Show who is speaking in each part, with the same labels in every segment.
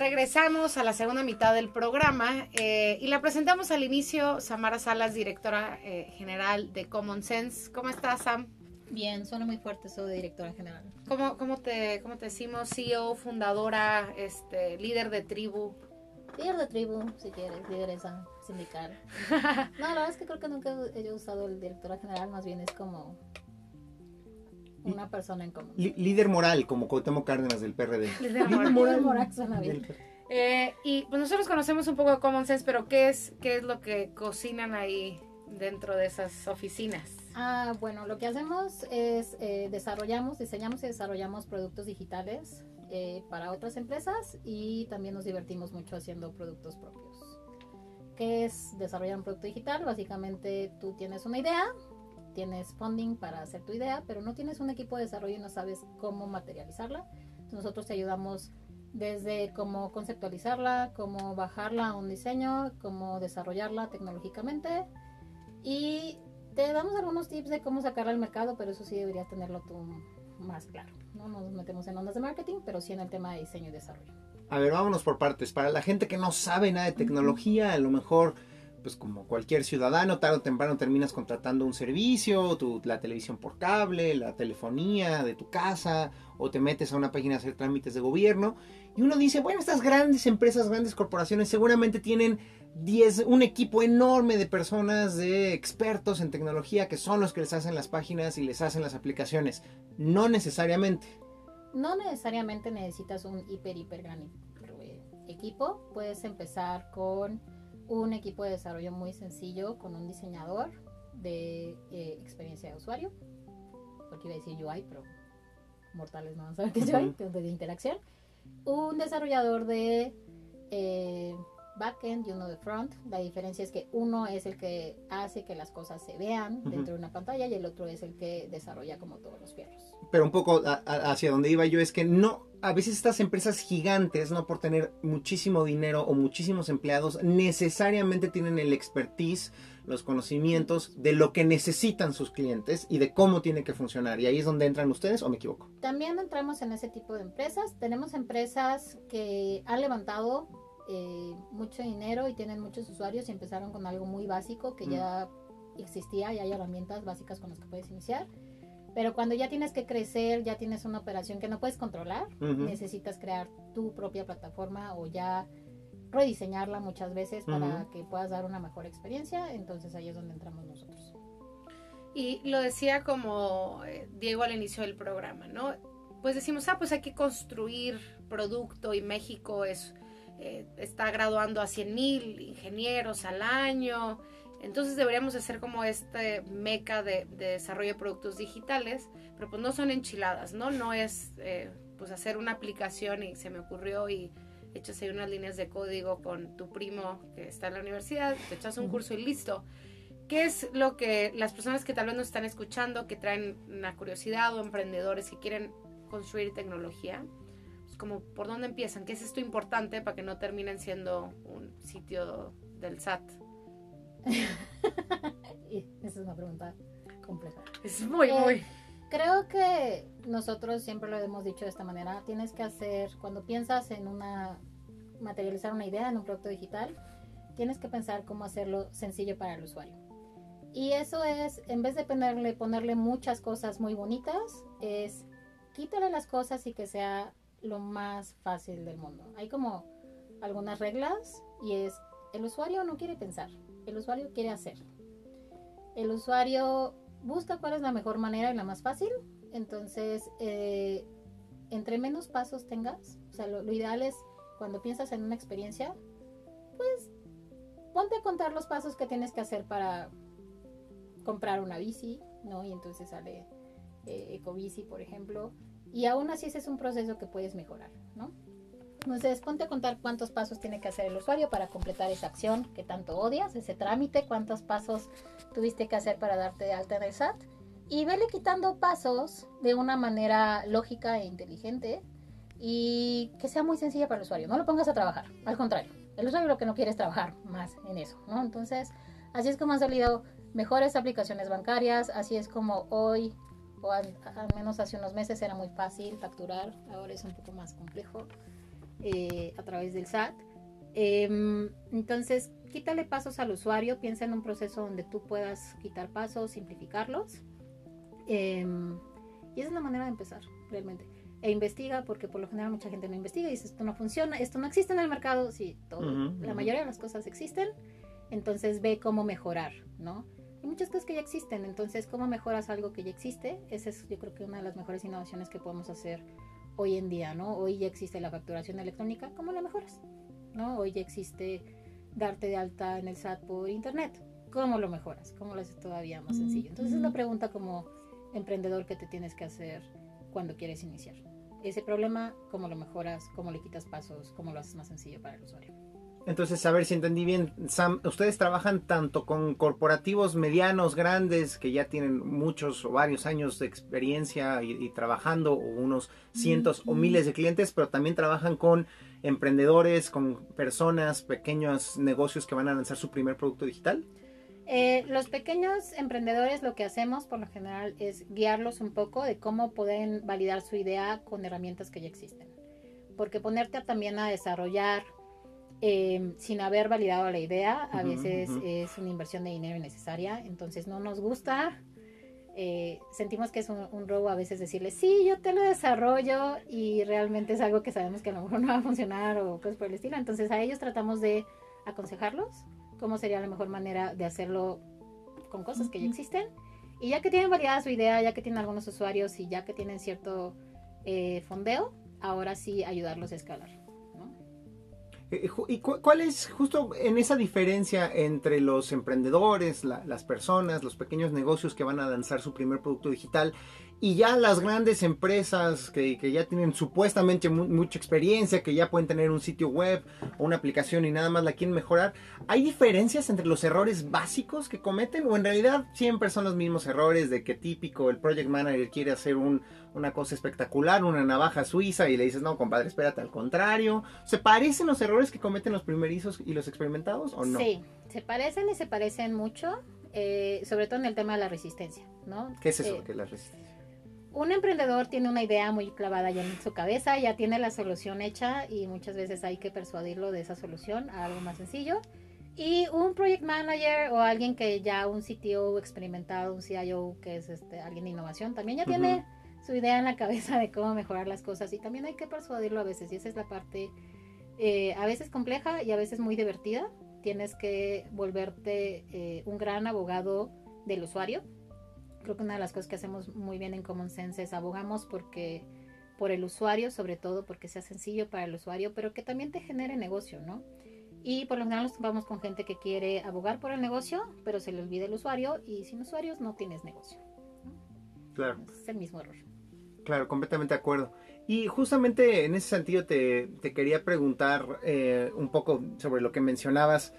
Speaker 1: regresamos a la segunda mitad del programa eh, y la presentamos al inicio. Samara Salas, directora eh, general de Common Sense. ¿Cómo estás, Sam?
Speaker 2: Bien, suena muy fuerte eso de directora general.
Speaker 1: ¿Cómo, cómo, te, cómo te decimos? CEO, fundadora, este, líder de tribu.
Speaker 2: Líder de tribu, si quieres, lideresa sindical. no, la verdad es que creo que nunca he usado el directora general, más bien es como una persona en común.
Speaker 3: líder moral, como Cuauhtémoc Cárdenas del PRD.
Speaker 2: Líder moral, suena bien.
Speaker 1: Eh, y pues nosotros conocemos un poco de Common Sense, pero ¿qué es, qué es lo que cocinan ahí dentro de esas oficinas?
Speaker 2: Ah, bueno, lo que hacemos es eh, desarrollamos, diseñamos y desarrollamos productos digitales eh, para otras empresas y también nos divertimos mucho haciendo productos propios. ¿Qué es desarrollar un producto digital? Básicamente tú tienes una idea, tienes funding para hacer tu idea, pero no tienes un equipo de desarrollo y no sabes cómo materializarla. nosotros te ayudamos desde cómo conceptualizarla, cómo bajarla a un diseño, cómo desarrollarla tecnológicamente y te damos algunos tips de cómo sacarla al mercado, pero eso sí deberías tenerlo tú más claro. No nos metemos en ondas de marketing, pero sí en el tema de diseño y desarrollo.
Speaker 3: A ver, vámonos por partes. Para la gente que no sabe nada de tecnología, a lo mejor pues como cualquier ciudadano, tarde o temprano terminas contratando un servicio, tu, la televisión por cable, la telefonía de tu casa, o te metes a una página a hacer trámites de gobierno, y uno dice, bueno, estas grandes empresas, grandes corporaciones seguramente tienen 10, un equipo enorme de personas, de expertos en tecnología, que son los que les hacen las páginas y les hacen las aplicaciones. No necesariamente.
Speaker 2: No necesariamente necesitas un hiper, hiper gran equipo. Puedes empezar con un equipo de desarrollo muy sencillo con un diseñador de eh, experiencia de usuario, porque iba a decir UI, pero mortales no van a saber qué es UI, de interacción, un desarrollador de eh, backend y uno de front. La diferencia es que uno es el que hace que las cosas se vean dentro de una pantalla y el otro es el que desarrolla como todos los fierros.
Speaker 3: Pero un poco hacia donde iba yo es que no, a veces estas empresas gigantes, no por tener muchísimo dinero o muchísimos empleados, necesariamente tienen el expertise, los conocimientos de lo que necesitan sus clientes y de cómo tiene que funcionar. Y ahí es donde entran ustedes, ¿o me equivoco?
Speaker 2: También entramos en ese tipo de empresas. Tenemos empresas que han levantado eh, mucho dinero y tienen muchos usuarios y empezaron con algo muy básico que mm. ya existía y hay herramientas básicas con las que puedes iniciar. Pero cuando ya tienes que crecer, ya tienes una operación que no puedes controlar, necesitas crear tu propia plataforma o ya rediseñarla muchas veces para que puedas dar una mejor experiencia. Entonces ahí es donde entramos nosotros.
Speaker 1: Y lo decía como eh, Diego al inicio del programa, ¿no? Pues decimos, ah, pues hay que construir producto y México es eh, está graduando a 100 mil ingenieros al año. Entonces deberíamos hacer como este meca de, desarrollo de productos digitales, pero pues no son enchiladas, ¿no? No es eh, pues hacer una aplicación y se me ocurrió y echas ahí unas líneas de código con tu primo que está en la universidad, te echas un curso y listo. ¿Qué es lo que las personas que tal vez nos están escuchando, que traen una curiosidad o emprendedores que quieren construir tecnología, como por dónde empiezan, qué es esto importante para que no terminen siendo un sitio del SAT.
Speaker 2: Esa es una pregunta compleja.
Speaker 1: Es muy, eh, muy.
Speaker 2: Creo que nosotros siempre lo hemos dicho de esta manera. Tienes que hacer, cuando piensas en una, materializar una idea en un producto digital, tienes que pensar cómo hacerlo sencillo para el usuario. Y eso es, en vez de ponerle, ponerle muchas cosas muy bonitas, es quítale las cosas y que sea lo más fácil del mundo. Hay como algunas reglas y es el usuario no quiere pensar, el usuario quiere hacer. El usuario busca cuál es la mejor manera y la más fácil. Entonces, eh, entre menos pasos tengas, o sea, lo, ideal es cuando piensas en una experiencia, pues ponte a contar los pasos que tienes que hacer para comprar una bici, ¿no? Y entonces sale eh, Ecobici, por ejemplo y aún así ese es un proceso que puedes mejorar, ¿no? Entonces, ponte a contar cuántos pasos tiene que hacer el usuario para completar esa acción que tanto odias, ese trámite, cuántos pasos tuviste que hacer para darte de alta en el SAT. Y vele quitando pasos de una manera lógica e inteligente y que sea muy sencilla para el usuario. No lo pongas a trabajar, al contrario. El usuario lo que no quiere es trabajar más en eso, ¿no? Entonces, así es como han salido mejores aplicaciones bancarias, así es como hoy o al, menos hace unos meses era muy fácil facturar, ahora es un poco más complejo. eh, a través del SAT. Em, entonces, quítale pasos al usuario, piensa en un proceso donde tú puedas quitar pasos, simplificarlos. Em, y esa es la manera de empezar, realmente. E investiga, porque por lo general mucha gente no investiga y dice, esto no funciona, esto no existe en el mercado. Sí, todo,
Speaker 3: Ujú,
Speaker 2: la
Speaker 3: ujú.
Speaker 2: mayoría de las cosas existen, entonces ve cómo mejorar, ¿no? Hay muchas cosas que ya existen, entonces cómo mejoras algo que ya existe, esa es yo creo que una de las mejores innovaciones que podemos hacer hoy en día, ¿no? Hoy ya existe la facturación electrónica, ¿cómo la mejoras? ¿No? Hoy ya existe darte de alta en el SAT por internet, ¿cómo lo mejoras? ¿Cómo lo haces todavía más sencillo? Entonces es la pregunta como emprendedor que te tienes que hacer cuando quieres iniciar. Ese problema, ¿cómo lo mejoras? ¿Cómo le quitas pasos? ¿Cómo lo haces más sencillo para el usuario?
Speaker 3: Entonces, a ver si entendí bien, Sam, ustedes trabajan tanto con corporativos medianos, grandes, que ya tienen muchos o varios años de experiencia y, y trabajando, o unos cientos o miles de clientes, pero también trabajan con emprendedores, con personas, pequeños negocios que van a lanzar su primer producto digital.
Speaker 2: Eh, los pequeños emprendedores lo que hacemos por lo general es guiarlos un poco de cómo pueden validar su idea con herramientas que ya existen. Porque ponerte también a desarrollar eh, sin haber validado la idea a veces es una inversión de dinero innecesaria. Entonces no nos gusta. eh, sentimos que es un, un robo a veces decirle, sí, yo te lo desarrollo y realmente es algo que sabemos que a lo mejor no va a funcionar o cosas por el estilo. Entonces a ellos tratamos de aconsejarlos cómo sería la mejor manera de hacerlo con cosas que ya existen. Y ya que tienen validada su idea, ya que tienen algunos usuarios y ya que tienen cierto eh, fondeo, ahora sí ayudarlos a escalar.
Speaker 3: Eh, ju- ¿Y cu- cuál es justo en esa diferencia entre los emprendedores, la- las personas, los pequeños negocios que van a lanzar su primer producto digital y ya las grandes empresas que, que ya tienen supuestamente mu- mucha experiencia, que ya pueden tener un sitio web o una aplicación y nada más la quieren mejorar? ¿Hay diferencias entre los errores básicos que cometen o en realidad siempre son los mismos errores de que típico el project manager quiere hacer un, una cosa espectacular, una navaja suiza y le dices, no, compadre, espérate, al contrario. ¿Se parecen los errores que cometen los primerizos y los experimentados o no?
Speaker 2: Sí, se parecen y se parecen mucho, eh, sobre todo en el tema de la resistencia. ¿no?
Speaker 3: ¿Qué es eso?
Speaker 2: Eh,
Speaker 3: que es la resistencia?
Speaker 2: Un emprendedor tiene una idea muy clavada ya en su cabeza, ya tiene la solución hecha y muchas veces hay que persuadirlo de esa solución a algo más sencillo. Y un project manager o alguien que ya un CTO experimentado, un CIO que es este, alguien de innovación, también ya
Speaker 3: Ujú.
Speaker 2: tiene su idea en la cabeza de cómo mejorar las cosas y también hay que persuadirlo a veces y esa es la parte eh, a veces compleja y a veces muy divertida. Tienes que volverte eh, un gran abogado del usuario creo que una de las cosas que hacemos muy bien en Common Sense es abogamos porque por el usuario, sobre todo porque sea sencillo para el usuario, pero que también te genere negocio, ¿no? Y por lo general nos topamos con gente que quiere abogar por el negocio, pero se le olvida el usuario y sin usuarios no tienes negocio.
Speaker 3: Claro.
Speaker 2: Es el mismo error.
Speaker 3: Claro, completamente de acuerdo. Y justamente en ese sentido te, te quería preguntar eh, un poco sobre lo que mencionabas.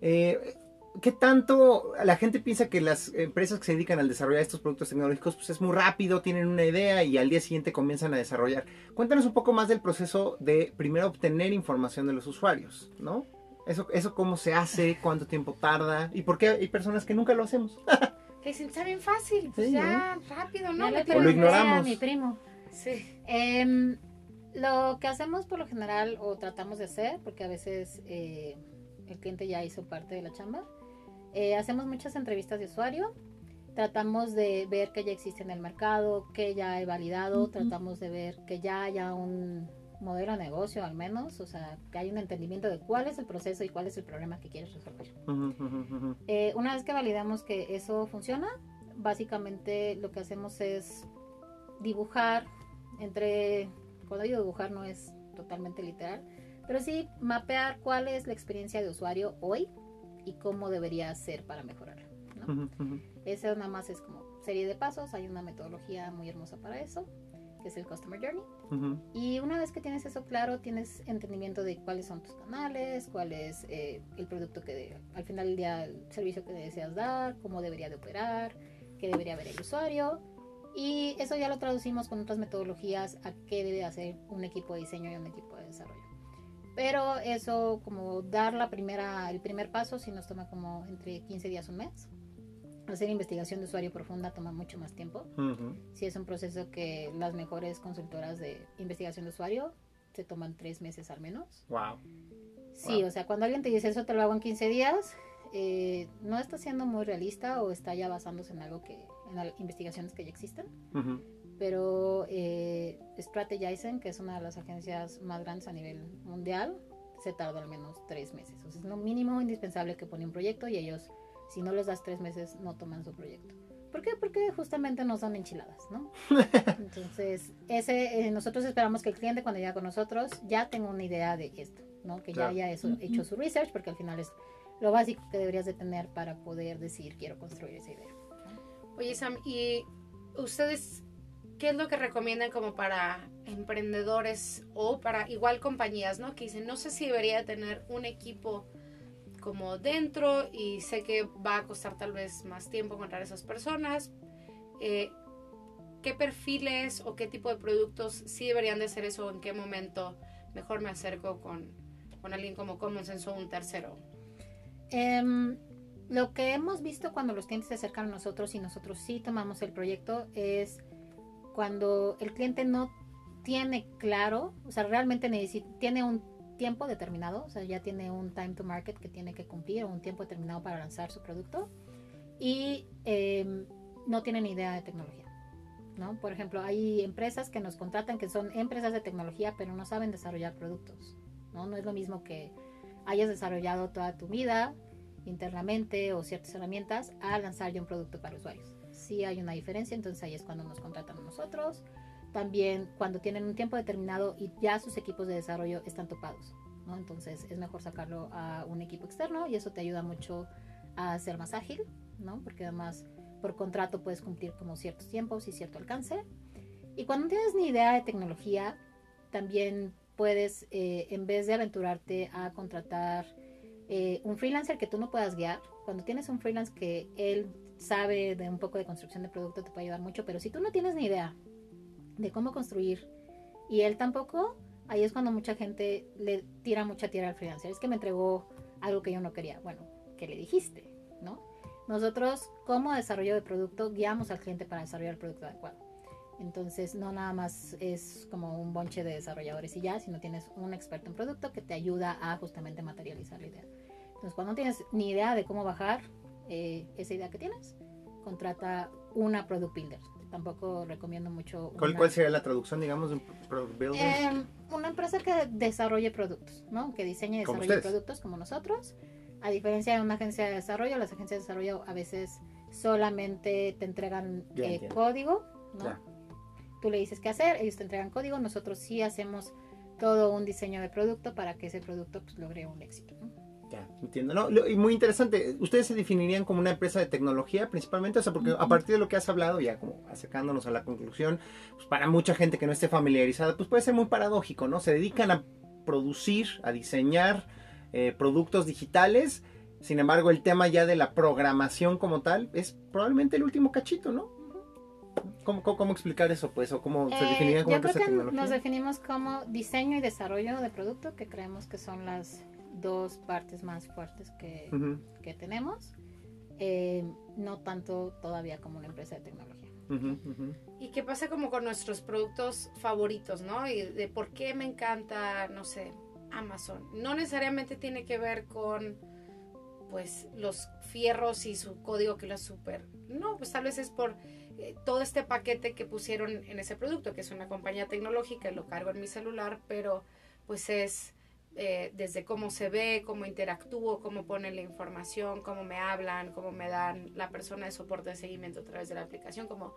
Speaker 3: Eh, ¿Qué tanto la gente piensa que las empresas que se dedican al desarrollo de estos productos tecnológicos pues es muy rápido, tienen una idea y al día siguiente comienzan a desarrollar? Cuéntanos un poco más del proceso de primero obtener información de los usuarios, ¿no? Eso, eso cómo se hace, cuánto tiempo tarda y por qué hay personas que nunca lo hacemos.
Speaker 1: Que está bien fácil, pues
Speaker 3: Sí,
Speaker 1: ya, rápido, ¿no?
Speaker 2: Ya le
Speaker 1: Le
Speaker 3: O lo ignoramos.
Speaker 2: a mi primo.
Speaker 1: Sí.
Speaker 2: Em, lo que hacemos por lo general o tratamos de hacer, porque a veces eh, el cliente ya hizo parte de la chamba, eh, hacemos muchas entrevistas de usuario, tratamos de ver que ya existe en el mercado, que ya he validado, tratamos de ver que ya haya un modelo de negocio al menos, o sea, que hay un entendimiento de cuál es el proceso y cuál es el problema que quieres resolver. Eh, una vez que validamos que eso funciona, básicamente lo que hacemos es dibujar entre, cuando digo dibujar no es totalmente literal, pero sí mapear cuál es la experiencia de usuario hoy y cómo debería ser para mejorarla. ¿no? Eso nada más es como serie de pasos, hay una metodología muy hermosa para eso, que es el Customer Journey.
Speaker 3: Ujú.
Speaker 2: Y una vez que tienes eso claro, tienes entendimiento de cuáles son tus canales, cuál es eh, el producto que de- al final del día, el servicio que deseas dar, cómo debería de operar, qué debería ver el usuario. Y eso ya lo traducimos con otras metodologías a qué debe hacer un equipo de diseño y un equipo de desarrollo. Pero eso, como dar la primera, el primer paso, si nos toma como entre 15 días un mes. Hacer investigación de usuario profunda toma mucho más tiempo
Speaker 3: Ujú.
Speaker 2: si es un proceso que las mejores consultoras de investigación de usuario se toman tres meses al menos.
Speaker 3: Wow.
Speaker 2: Sí,
Speaker 3: Wow.
Speaker 2: o sea, cuando alguien te dice eso te lo hago en 15 días, eh, no está siendo muy realista o está ya basándose en algo que, en investigaciones que ya existen.
Speaker 3: Ujú.
Speaker 2: Pero eh, Strategizen, que es una de las agencias más grandes a nivel mundial, se tarda al menos tres meses. O sea, es lo mínimo indispensable que pone un proyecto y ellos, si no les das tres meses, no toman su proyecto. ¿Por qué? Porque justamente no son enchiladas, ¿no? Entonces, ese, eh, nosotros esperamos que el cliente cuando llega con nosotros ya tenga una idea de esto, ¿no? Que
Speaker 3: Claro.
Speaker 2: ya haya eso, hecho su research, porque al final es lo básico que deberías de tener para poder decir quiero construir esa idea.
Speaker 1: Oye, Sam, ¿y ustedes qué es lo que recomiendan como para emprendedores o para igual compañías, ¿no? Que dicen, no sé si debería tener un equipo como dentro y sé que va a costar tal vez más tiempo encontrar esas personas. Eh, ¿Qué perfiles o qué tipo de productos sí deberían de ser eso? ¿En qué momento mejor me acerco con, con alguien como Common Sense o un tercero?
Speaker 2: Em, lo que hemos visto cuando los clientes se acercan a nosotros y nosotros sí tomamos el proyecto es cuando el cliente no tiene claro, o sea, realmente necesita, tiene un tiempo determinado, o sea, ya tiene un time to market que tiene que cumplir o un tiempo determinado para lanzar su producto y em, no tienen idea de tecnología. ¿no? Por ejemplo, hay empresas que nos contratan que son empresas de tecnología, pero no saben desarrollar productos. No, no es lo mismo que hayas desarrollado toda tu vida internamente o ciertas herramientas a lanzar ya un producto para usuarios. Sí hay una diferencia, entonces ahí es cuando nos contratan nosotros. También cuando tienen un tiempo determinado y ya sus equipos de desarrollo están topados, ¿no? Entonces es mejor sacarlo a un equipo externo y eso te ayuda mucho a ser más ágil, ¿no? Porque además por contrato puedes cumplir como ciertos tiempos y cierto alcance. Y cuando no tienes ni idea de tecnología, también puedes, eh, en vez de aventurarte a contratar eh, un freelancer que tú no puedas guiar, cuando tienes un freelance que él sabe de un poco de construcción de producto, te puede ayudar mucho, pero si tú no tienes ni idea de cómo construir y él tampoco, ahí es cuando mucha gente le tira mucha tierra al freelancer. Es que me entregó algo que yo no quería. Bueno, ¿qué le dijiste? ¿No? Nosotros, como desarrollo de producto, guiamos al cliente para desarrollar el producto adecuado. Entonces, no nada más es como un bonche de desarrolladores y ya, sino tienes un experto en producto que te ayuda a justamente materializar la idea. Entonces, cuando no tienes ni idea de cómo bajar eh, esa idea que tienes, contrata una product builder. Tampoco recomiendo mucho.
Speaker 3: ¿Cuál,
Speaker 2: una-
Speaker 3: cuál sería la traducción, digamos, de un product builder?
Speaker 2: eh, una empresa que desarrolle productos, ¿no? Que diseñe y desarrolle productos como nosotros. A diferencia de una agencia de desarrollo, las agencias de desarrollo a veces solamente te entregan eh, código, ¿no?
Speaker 3: Ya.
Speaker 2: Tú le dices qué hacer, ellos te entregan código, nosotros sí hacemos todo un diseño de producto para que ese producto pues, logre un éxito. ¿no?
Speaker 3: Ya, entiendo. No, lo- y muy interesante. ¿Ustedes se definirían como una empresa de tecnología principalmente? O sea, porque a partir de lo que has hablado, ya como acercándonos a la conclusión, pues para mucha gente que no esté familiarizada, pues puede ser muy paradójico, ¿no? Se dedican a producir, a diseñar eh, productos digitales. Sin embargo, el tema ya de la programación como tal es probablemente el último cachito, ¿no? ¿Cómo, cómo, cómo explicar eso, pues? ¿O cómo se
Speaker 2: Eh,
Speaker 3: definirían como empresa de
Speaker 2: que
Speaker 3: tecnología?
Speaker 2: nos definimos como diseño y desarrollo de producto, que creemos que son las dos partes más fuertes que, que tenemos. Eh, no tanto todavía como una empresa de tecnología.
Speaker 1: ¿Y qué pasa como con nuestros productos favoritos, no? Y de por qué me encanta, no sé, Amazon. No necesariamente tiene que ver con, pues, los fierros y su código que lo es súper. No, pues tal vez es por eh, todo este paquete que pusieron en ese producto, que es una compañía tecnológica, y lo cargo en mi celular, pero pues es eh, desde cómo se ve, cómo interactúo, cómo ponen la información, cómo me hablan, cómo me dan la persona de soporte de seguimiento a través de la aplicación, como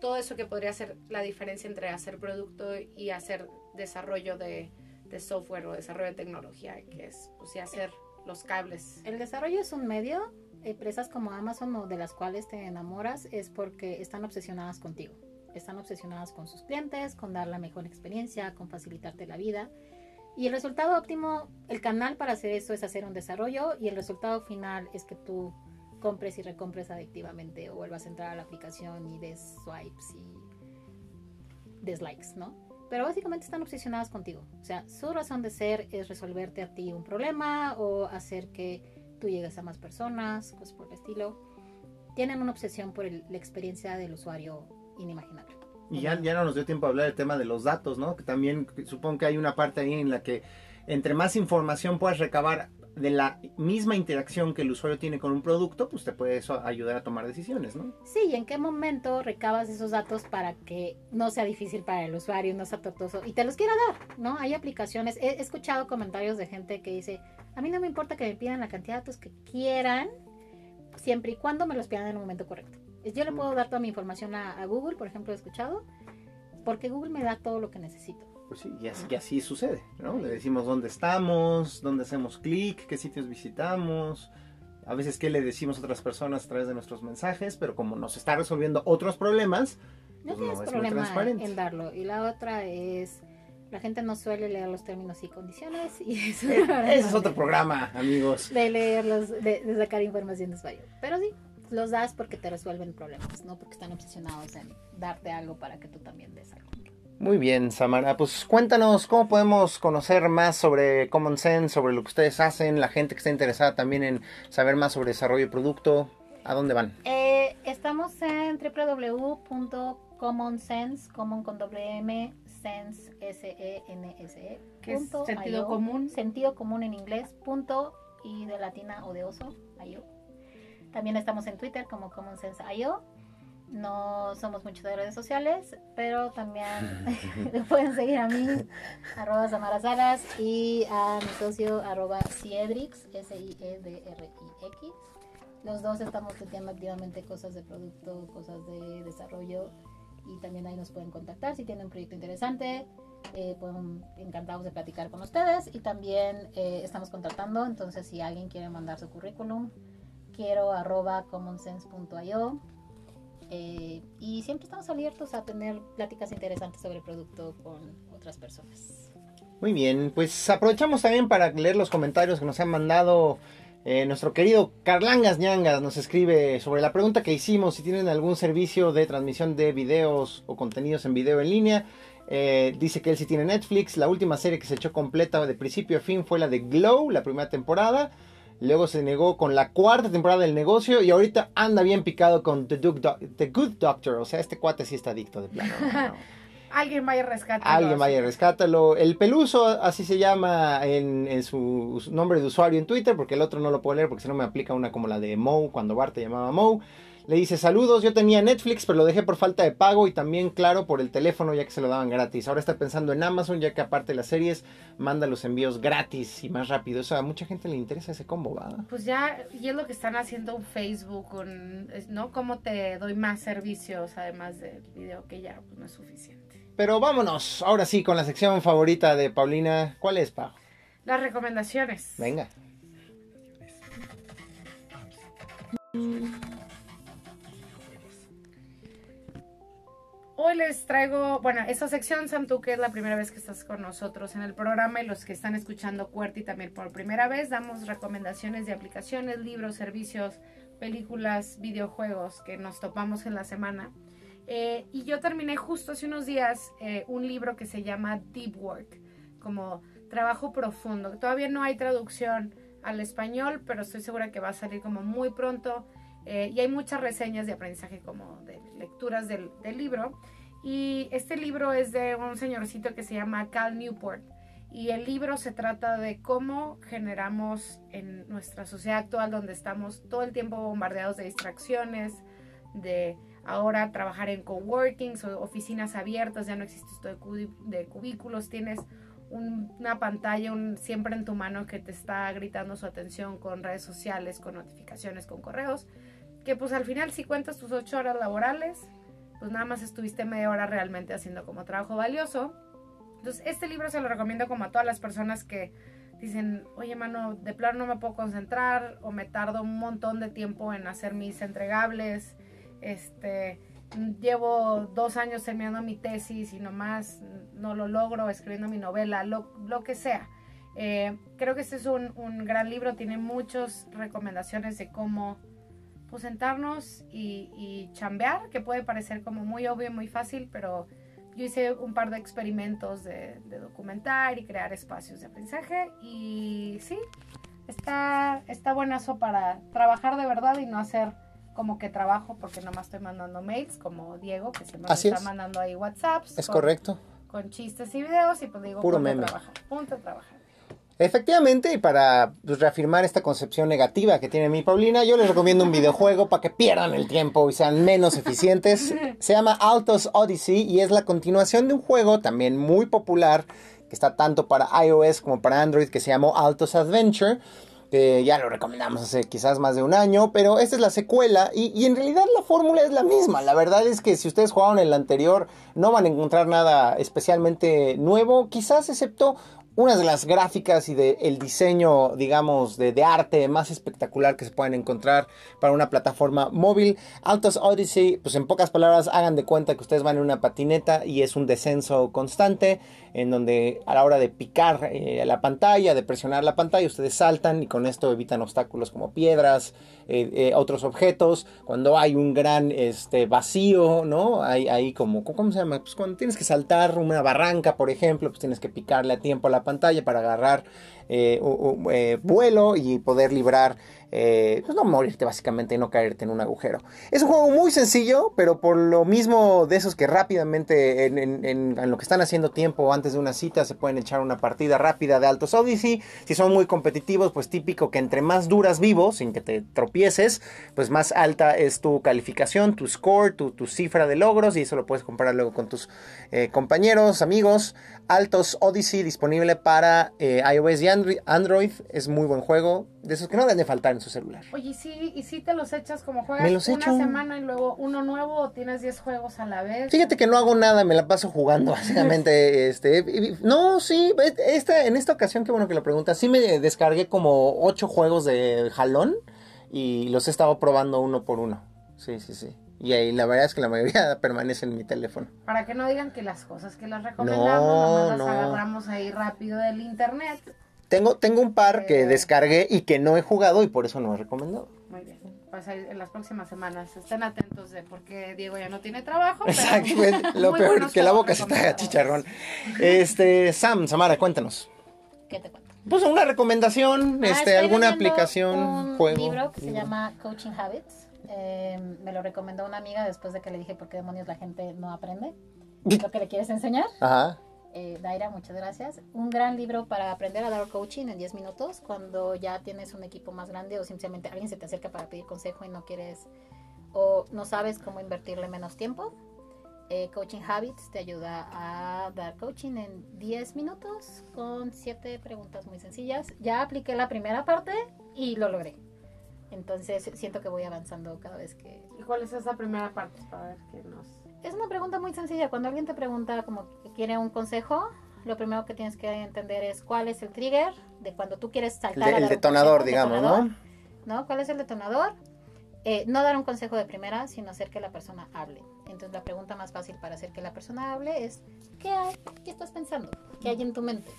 Speaker 1: todo eso que podría ser la diferencia entre hacer producto y hacer desarrollo de, software o desarrollo de tecnología, que es pues sí hacer los cables.
Speaker 2: El desarrollo es un medio. Empresas como Amazon o de las cuales te enamoras es porque están obsesionadas contigo. Están obsesionadas con sus clientes, con dar la mejor experiencia, con facilitarte la vida. Y el resultado óptimo, el canal para hacer eso es hacer un desarrollo y el resultado final es que tú compres y recompres adictivamente o vuelvas a entrar a la aplicación y des swipes y dislikes, ¿no? Pero básicamente están obsesionadas contigo. O sea, su razón de ser es resolverte a ti un problema o hacer que tú llegues a más personas, cosas por el estilo. Tienen una obsesión por la experiencia del usuario inimaginable.
Speaker 3: Y ya, ya no nos dio tiempo a hablar del tema de los datos, ¿no? Que también supongo que hay una parte ahí en la que entre más información puedas recabar de la misma interacción que el usuario tiene con un producto, pues te puede eso ayudar a tomar decisiones, ¿no?
Speaker 2: Sí, y en qué momento recabas esos datos para que no sea difícil para el usuario, no sea tortuoso y te los quiera dar, ¿no? Hay aplicaciones, he escuchado comentarios de gente que dice, a mí no me importa que me pidan la cantidad de datos que quieran, siempre y cuando me los pidan en el momento correcto. Yo le puedo dar toda mi información a, Google, por ejemplo, he escuchado, porque Google me da todo lo que necesito.
Speaker 3: Pues sí, y así, así sucede, ¿no? Le decimos dónde estamos, dónde hacemos clic, qué sitios visitamos, a veces qué le decimos a otras personas a través de nuestros mensajes, pero como nos está resolviendo otros problemas,
Speaker 2: no pues tienes problema en darlo. Y la otra es, la gente no suele leer los términos y condiciones y eso
Speaker 3: eh, ese es otro programa, amigos.
Speaker 2: De leerlos, de, de sacar información de usuario. Pero sí, los das porque te resuelven problemas, no porque están obsesionados en darte algo para que tú también des algo.
Speaker 3: Muy bien, Samara. Pues cuéntanos cómo podemos conocer más sobre Common Sense, sobre lo que ustedes hacen, la gente que está interesada también en saber más sobre desarrollo de producto. ¿A dónde van?
Speaker 2: Eh, estamos en www.commonsense, common con W sense, S-E-N-S-E.
Speaker 1: E, sentido común.
Speaker 2: Sentido común en inglés, punto, y de latina o de oso. También estamos en Twitter como Common Sense IO no somos muchos de redes sociales, pero también pueden seguir a mí, arroba Samara Salas, y a mi socio, arroba Siedrix, S-I-E-D-R-I-X. Los dos estamos metiendo activamente cosas de producto, cosas de desarrollo, y también ahí nos pueden contactar si tienen un proyecto interesante. Eh, encantados de platicar con ustedes y también eh, estamos contratando, entonces si alguien quiere mandar su currículum, quiero arroba commonsense.io eh, y siempre estamos abiertos a tener pláticas interesantes sobre el producto con otras personas.
Speaker 3: Muy bien, pues aprovechamos también para leer los comentarios que nos han mandado. Eh, nuestro querido Carlangas Ñangas nos escribe sobre la pregunta que hicimos, si tienen algún servicio de transmisión de videos o contenidos en video en línea. Eh, dice que él sí tiene Netflix. La última serie que se echó completa de principio a fin fue la de Glow, la primera temporada. Luego se negó con la cuarta temporada del negocio y ahorita anda bien picado con The, Good Doctor. O sea, este cuate sí está adicto de plano.
Speaker 1: Alguien vaya a rescatarlo.
Speaker 3: Alguien vaya a rescátalo. El peluso, así se llama en, su nombre de usuario en Twitter, porque el otro no lo puedo leer porque si no me aplica una como la de Moe, cuando Bart te llamaba Moe. Le dice saludos, yo tenía Netflix, pero lo dejé por falta de pago y también, claro, por el teléfono ya que se lo daban gratis. Ahora está pensando en Amazon ya que aparte de las series, manda los envíos gratis y más rápido. O sea, a mucha gente le interesa ese combo, ¿va?
Speaker 1: Pues ya, y es lo que están haciendo en Facebook, ¿no? Cómo te doy más servicios además del video que ya pues, no es suficiente.
Speaker 3: Pero vámonos, ahora sí, con la sección favorita de Paulina. ¿Cuál es, Pau?
Speaker 1: Las recomendaciones.
Speaker 3: Venga.
Speaker 1: Hoy les traigo, bueno, esta sección, Santu, que es la primera vez que estás con nosotros en el programa y los que están escuchando QWERTY también por primera vez, damos recomendaciones de aplicaciones, libros, servicios, películas, videojuegos que nos topamos en la semana. Eh, y yo terminé justo hace unos días eh, un libro que se llama Deep Work, como trabajo profundo. Todavía no hay traducción al español, pero estoy segura que va a salir como muy pronto. Eh, y hay muchas reseñas de aprendizaje como de lecturas del, libro. Y este libro es de un señorcito que se llama Cal Newport. Y el libro se trata de cómo generamos en nuestra sociedad actual, donde estamos todo el tiempo bombardeados de distracciones, de ahora trabajar en coworkings o oficinas abiertas, ya no existe esto de, cubículos, tienes una pantalla siempre en tu mano que te está gritando su atención con redes sociales, con notificaciones, con correos que pues al final si cuentas tus ocho horas laborales, pues nada más estuviste media hora realmente haciendo como trabajo valioso. Entonces este libro se lo recomiendo como a todas las personas que dicen, oye mano, de plano no me puedo concentrar o me tardo un montón de tiempo en hacer mis entregables, este, llevo dos años terminando mi tesis y nomás no lo logro, escribiendo mi novela, lo, lo que sea. Eh, creo que este es un, un gran libro, tiene muchas recomendaciones de cómo pues sentarnos y, chambear, que puede parecer como muy obvio y muy fácil, pero yo hice un par de experimentos de, documentar y crear espacios de aprendizaje y sí, está, está buenazo para trabajar de verdad y no hacer como que trabajo porque nomás estoy mandando mails, como Diego, que
Speaker 3: Así
Speaker 1: me está
Speaker 3: es.
Speaker 1: mandando ahí WhatsApps.
Speaker 3: Es
Speaker 1: con-
Speaker 3: correcto.
Speaker 1: Con chistes y videos y pues digo,
Speaker 3: Puro
Speaker 1: ponte
Speaker 3: meme.
Speaker 1: a trabajar, ponte a trabajar.
Speaker 3: Efectivamente, y para pues, reafirmar esta concepción negativa que tiene mi Paulina, yo les recomiendo un videojuego para que pierdan el tiempo y sean menos eficientes. Se llama Altos Odyssey y es la continuación de un juego también muy popular que está tanto para iOS como para Android que se llamó Altos Adventure. ya lo recomendamos hace quizás más de un año, pero esta es la secuela y, y en realidad la fórmula es la misma. La verdad es que si ustedes jugaron el anterior no van a encontrar nada especialmente nuevo, quizás excepto unas de las gráficas y del diseño, digamos, de, de arte más espectacular que se pueden encontrar para una plataforma móvil. Altos Odyssey, pues en pocas palabras, hagan de cuenta que ustedes van en una patineta y es un descenso constante en donde a la hora de picar eh, la pantalla, de presionar la pantalla, ustedes saltan y con esto evitan obstáculos como piedras, eh, eh, otros objetos. Cuando hay un gran este, vacío, ¿no? Hay, hay como, ¿cómo se llama? Pues cuando tienes que saltar una barranca, por ejemplo, pues tienes que picarle a tiempo a la pantalla para agarrar eh, eh, vuelo y poder librar, eh, pues no morirte básicamente y no caerte en un agujero. Es un juego muy sencillo, pero por lo mismo de esos que rápidamente en, lo que están haciendo tiempo antes de una cita se pueden echar una partida rápida de Altos Odyssey. Si son muy competitivos, pues típico que entre más duras vivo, sin que te tropieces, pues más alta es tu calificación, tu score, tu, tu cifra de logros y eso lo puedes comparar luego con tus eh, compañeros, amigos. Altos Odyssey disponible para iOS y Andri- Android. Es muy buen juego. De esos que no deben de faltar en su celular.
Speaker 1: Oye, ¿y sí, y sí te los echas como juegas
Speaker 3: Me los
Speaker 1: una
Speaker 3: echo.
Speaker 1: semana y luego uno nuevo o tienes 10 juegos a la vez?
Speaker 3: Fíjate que no hago nada, me la paso jugando básicamente. este, y- no, sí, esta, en esta ocasión, qué bueno que lo preguntas. Sí me descargué como ocho juegos de jalón y los he estado probando uno por uno. Sí, sí, sí. Y ahí la verdad es que la mayoría permanecen en mi teléfono.
Speaker 1: Para que no digan que las cosas que les recomendamos
Speaker 3: No,
Speaker 1: nomás las
Speaker 3: no.
Speaker 1: agarramos ahí rápido del internet.
Speaker 3: Tengo, tengo un par que descargué y que no he jugado y por eso no he recomendado.
Speaker 1: Muy bien. Pues ahí en las próximas semanas estén atentos de por qué Diego ya no tiene trabajo. pero
Speaker 3: Exactamente. Lo peor que la boca se te haga
Speaker 1: recomendados.
Speaker 3: chicharrón. Este, Sam, Samara, cuéntanos.
Speaker 2: ¿Qué te cuento?
Speaker 3: Pues una recomendación,
Speaker 2: Ah,
Speaker 3: este, alguna aplicación,
Speaker 2: un
Speaker 3: juego.
Speaker 2: libro que se llama Coaching Habits. Eh, me lo recomendó una amiga después de que le dije por qué demonios la gente no aprende lo que le quieres enseñar.
Speaker 3: Ajá.
Speaker 2: Eh, Daira, muchas gracias. Un gran libro para aprender a dar coaching en 10 minutos cuando ya tienes un equipo más grande o simplemente alguien se te acerca para pedir consejo y no quieres o no sabes cómo invertirle menos tiempo. Eh, coaching Habits te ayuda a dar coaching en 10 minutos con 7 preguntas muy sencillas. Ya apliqué la primera parte y lo logré. Entonces siento que voy avanzando cada vez que,
Speaker 1: ¿Y cuál es esa primera parte? Para ver qué nos...
Speaker 2: es una pregunta muy sencilla. Cuando alguien te pregunta como que quiere un consejo, lo primero que tienes que entender es cuál es el trigger de cuando tú quieres
Speaker 3: El,
Speaker 2: saltar.
Speaker 3: de-
Speaker 2: a
Speaker 3: el detonador,
Speaker 2: consejo,
Speaker 3: digamos,
Speaker 2: detonador,
Speaker 3: ¿no?
Speaker 2: ¿no? ¿Cuál es el detonador? Eh, no dar un consejo de primera, sino hacer que la persona hable. Entonces la pregunta más fácil para hacer que la persona hable es, ¿qué hay? ¿Qué estás pensando? ¿Qué hay en tu mente?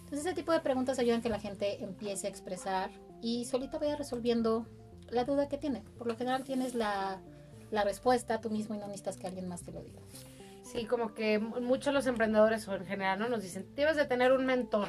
Speaker 2: Entonces ese tipo de preguntas ayudan a que la gente empiece a expresar y solita vaya resolviendo la duda que tiene. Por lo general tienes la, la respuesta tú mismo y no necesitas que alguien más te lo diga.
Speaker 1: Sí, como que mu- muchos los emprendedores o en general, ¿no? Nos dicen, debes de tener un mentor.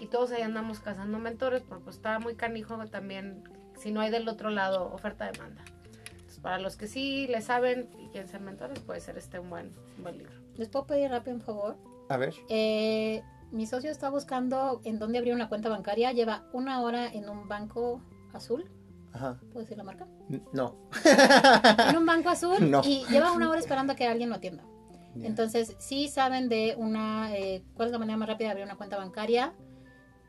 Speaker 1: Y todos ahí andamos cazando mentores, porque pues está muy canijo también, si no hay del otro lado, oferta-demanda. Entonces, para los que sí le saben y quieren ser mentores, puede ser este un buen, un buen libro.
Speaker 2: ¿Les puedo pedir rápido un favor?
Speaker 3: A ver.
Speaker 2: Eh, mi socio está buscando en dónde abrir una cuenta bancaria. Lleva una hora en un banco azul.
Speaker 3: Ajá.
Speaker 2: ¿Puedo decir la marca?
Speaker 3: No.
Speaker 2: En un banco azul
Speaker 3: No.
Speaker 2: y lleva una hora esperando a que alguien lo atienda. Entonces, si saben de una, eh, cuál es la manera más rápida de abrir una cuenta bancaria,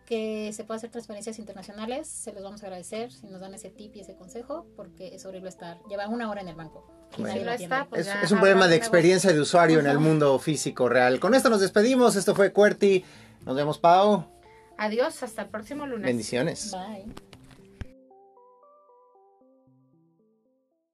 Speaker 2: que se pueda hacer transferencias internacionales, se los vamos a agradecer si nos dan ese tip y ese consejo, porque es horrible estar, lleva una hora en el banco.
Speaker 3: Bueno.
Speaker 1: Si no está, pues
Speaker 3: Es, es un problema de experiencia de usuario en el mundo físico real. Con esto nos despedimos. Esto fue QWERTY. Nos vemos, Pau.
Speaker 1: Adiós, hasta el próximo lunes.
Speaker 3: Bendiciones.
Speaker 2: Bye.